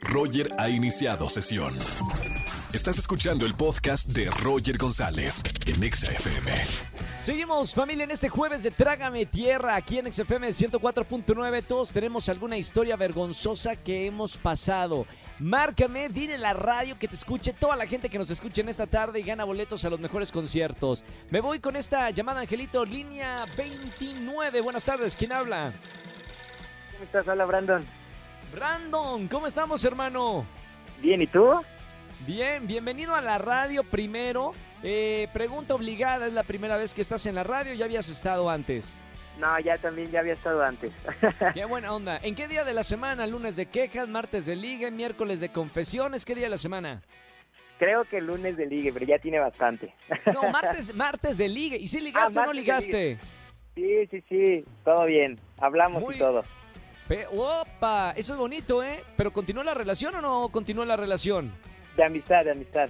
Roger ha iniciado sesión. Estás escuchando el podcast de Roger González en Exa FM. Seguimos familia en este jueves de Trágame Tierra aquí en XFM 104.9. Todos tenemos alguna historia vergonzosa que hemos pasado. Márcame, dile la radio que te escuche toda la gente que nos escuche en esta tarde y gana boletos a los mejores conciertos. Me voy con esta llamada Angelito, línea 29. Buenas tardes, ¿quién habla? ¿Cómo estás? Hola, Brandon. Brandon, ¿cómo estamos hermano? Bien, ¿y tú? Bien, bienvenido a la radio primero. Eh, pregunta obligada, ¿es la primera vez que estás en la radio? ¿Ya habías estado antes? No, ya también, ya había estado antes. Qué buena onda. ¿En qué día de la semana? ¿Lunes de quejas, martes de liga, miércoles de confesiones? ¿Qué día de la semana? Creo que el lunes de ligue, pero ya tiene bastante. No, martes, martes de liga. ¿Y si ligaste Ah, o no ligaste? Sí, sí, sí, todo bien. Hablamos Muy- y todo. Pe- ¡Opa! Eso es bonito, ¿eh? ¿Pero continuó la relación o no continuó la relación? De amistad, de amistad.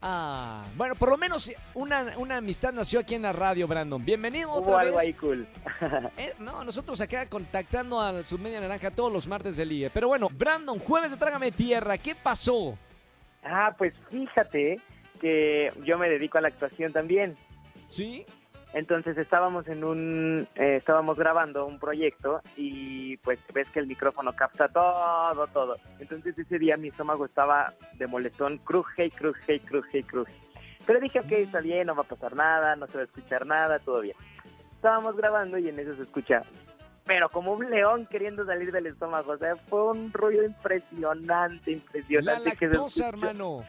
Ah, bueno, por lo menos una, una amistad nació aquí en la radio, Brandon. Bienvenido Hubo otra algo vez. ahí cool. Eh, no, nosotros acá contactando al Submedia Naranja todos los martes de ligue. Pero bueno, Brandon, jueves de Trágame Tierra, ¿qué pasó? ah, pues fíjate que yo me dedico a la actuación también. ¿Sí? Entonces estábamos en un, eh, estábamos grabando un proyecto y pues ves que el micrófono capta todo, todo. Entonces ese día mi estómago estaba de molestón, cruje y cruje y cruje y cruje. Pero dije, ok, está bien, no va a pasar nada, no se va a escuchar nada, todo bien. Estábamos grabando y en eso se escucha, pero como un león queriendo salir del estómago. O sea, fue un ruido impresionante, La impresionante. que se lactosa, hermano.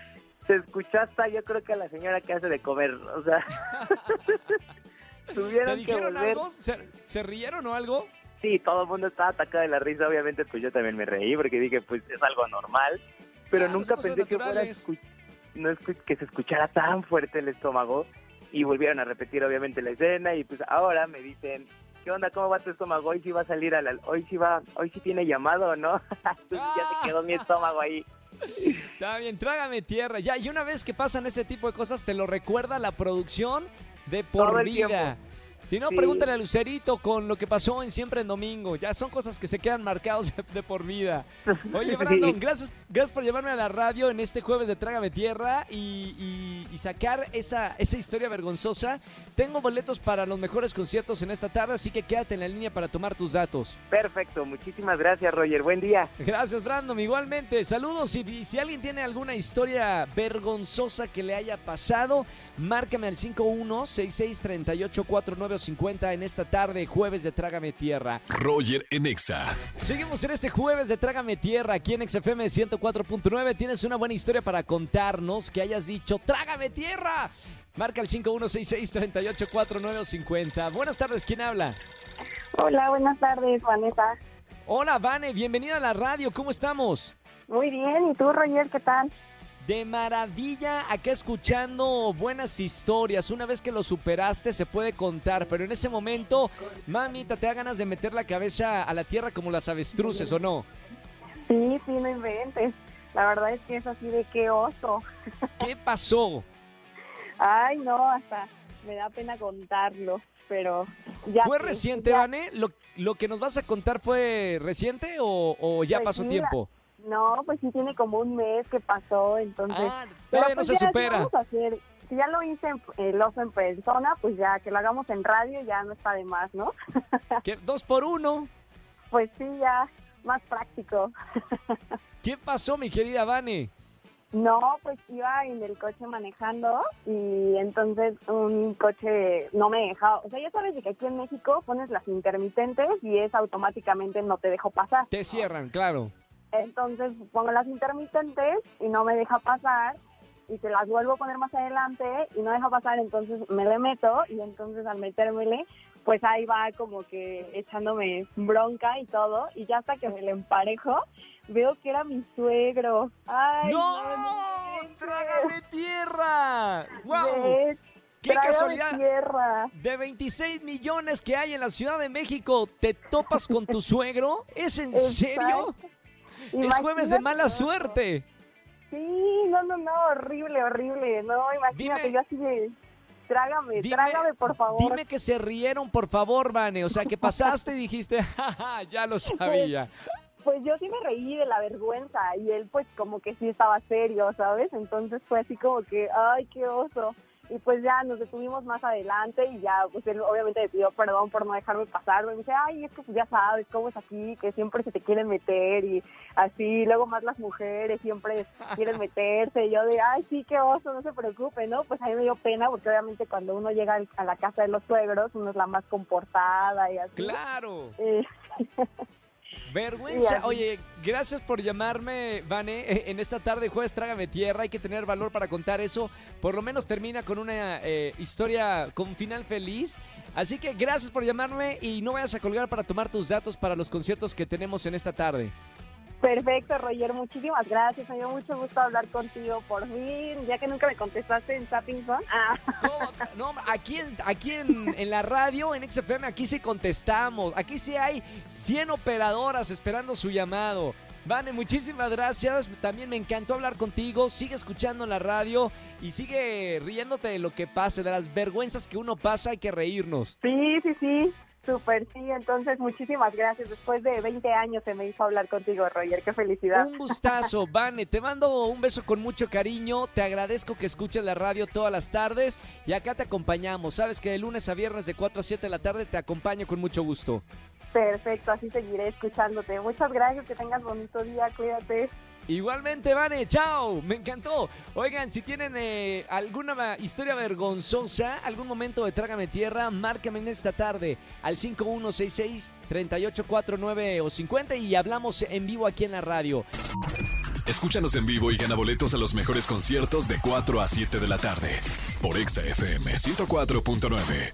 Se escuchó hasta yo creo que a la señora que hace de comer, o sea, ¿Te tuvieron que volver. algo? ¿Se, se rieron o algo? Sí, todo el mundo estaba atacado de la risa, obviamente pues yo también me reí porque dije pues es algo normal, pero Claro, nunca pensé que fuera no que se escuchara tan fuerte el estómago y volvieron a repetir obviamente la escena y pues ahora me dicen ¿Qué onda? ¿Cómo va tu estómago? Hoy sí va a salir a la... Hoy sí va... Hoy sí tiene llamado, ¿no? Ya se quedó mi estómago ahí. Está bien, trágame tierra. Ya, y una vez que pasan ese tipo de cosas, te lo recuerda la producción de por vida. tiempo. Si no, Sí. pregúntale a Lucerito con lo que pasó en Siempre en Domingo. Ya son cosas que se quedan marcados de, por vida. Oye, Brandon, Sí. gracias, gracias por llevarme a la radio en este jueves de Trágame Tierra y, y- y sacar esa, esa historia vergonzosa. Tengo boletos para los mejores conciertos en esta tarde, así que quédate en la línea para tomar tus datos. Perfecto, muchísimas gracias Roger, buen día. Gracias, Brandon. Igualmente, saludos. Y si alguien tiene alguna historia vergonzosa que le haya pasado, márcame al 5166384950 en esta tarde, jueves de Trágame Tierra. Roger en Exa. Seguimos en este jueves de Trágame Tierra aquí en XFM 104.9. Tienes una buena historia para contarnos que hayas dicho ¡Trágame Tierra! Marca el 5166384950. Buenas tardes, ¿quién habla? Hola, buenas tardes, Vanessa. Hola, Vane, bienvenida a la radio. ¿Cómo estamos? Muy bien, ¿y tú, Roger, qué tal? De maravilla, acá escuchando buenas historias. Una vez que lo superaste se puede contar, pero en ese momento, mamita, te da ganas de meter la cabeza a la tierra como las avestruces, ¿o no? Sí, sí, no inventes. La verdad es que es así de qué oso. ¿Qué pasó? Ay, no, hasta me da pena contarlo, pero ya. ¿Fue reciente, ya- Vane? ¿Lo, lo que nos vas a contar fue reciente o, o ya Pues pasó sí, tiempo? No, pues sí tiene como un mes que pasó, entonces. Ah, Pero todavía no pues se ya, si supera. vamos a hacer- si ya lo hice en, el oso en persona, pues ya que lo hagamos en radio ya no está de más, ¿no? Dos por uno. Pues sí, ya más práctico. ¿Qué pasó, mi querida Vane? No, pues iba en el coche manejando y entonces un coche no me dejaba. O sea, ya sabes que aquí en México pones las intermitentes y es automáticamente no te dejo pasar. Te cierran, claro. Entonces pongo las intermitentes y no me deja pasar y te las vuelvo a poner más adelante y no deja pasar, entonces me le meto y entonces al metérmele, pues ahí va como que echándome bronca y todo y ya hasta que me le emparejo, veo que era mi suegro. Ay, ¡No! inventes. ¡Trágame tierra! ¡Wow! ¡Qué casualidad! tierra. De 26 millones que hay en la Ciudad de México, ¿te topas con tu suegro? ¿Es en serio? Es jueves de mala suerte. Sí, no, no, no, horrible, horrible. No, imagínate, Dime- yo así de... Trágame, Dime- trágame, por favor. Dime que se rieron, por favor, Vane. O sea, que pasaste y dijiste, "Ja, ja, ya lo sabía. pues yo sí me reí de la vergüenza y él pues como que sí estaba serio, ¿sabes? Entonces fue así como que, ay, qué oso. Y pues ya nos detuvimos más adelante y ya, pues él obviamente me pidió perdón por no dejarme pasar. Me dice, ay, es que pues ya sabes cómo es aquí, que siempre se te quieren meter y así. Luego más las mujeres siempre quieren meterse. Y yo de, ay, sí, qué oso, no se preocupe, ¿no? Pues a mí me dio pena porque obviamente cuando uno llega a la casa de los suegros, uno es la más comportada y así. ¡Claro! Eh, Vergüenza. Oye, gracias por llamarme, Vane. Eh, En esta tarde, jueves, trágame tierra. Hay que tener valor para contar eso. Por lo menos termina con una eh, historia con final feliz. Así que gracias por llamarme y no vayas a colgar para tomar tus datos para los conciertos que tenemos en esta tarde. Perfecto, Roger, muchísimas gracias. Me dio mucho gusto hablar contigo por fin, ya que nunca me contestaste en Zapping Zone. Ah. No, no, aquí, en, aquí en, en la radio, en XFM, aquí sí contestamos. Aquí sí hay 100 operadoras esperando su llamado. Vane, muchísimas gracias. También me encantó hablar contigo. Sigue escuchando la radio y sigue riéndote de lo que pase, de las vergüenzas que uno pasa. Hay que reírnos. Sí, sí, sí, súper sí. Entonces, muchísimas gracias. Después de 20 años se me hizo hablar contigo, Roger. Qué felicidad. Un gustazo, Vane. Te mando un beso con mucho cariño. Te agradezco que escuches la radio todas las tardes y acá te acompañamos. Sabes que de lunes a viernes de 4 a 7 de la tarde te acompaño con mucho gusto. Perfecto, así seguiré escuchándote. Muchas gracias, que tengas bonito día, cuídate. Igualmente, Vane, chao, me encantó. Oigan, si tienen eh, alguna historia vergonzosa, algún momento de Trágame Tierra, márcame en esta tarde al 5166-3849 o 50 y hablamos en vivo aquí en la radio. Escúchanos en vivo y gana boletos a los mejores conciertos de 4 a 7 de la tarde por Exa FM 104.9.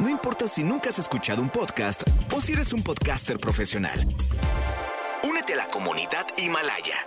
No importa si nunca has escuchado un podcast o si eres un podcaster profesional. Únete a la comunidad Himalaya.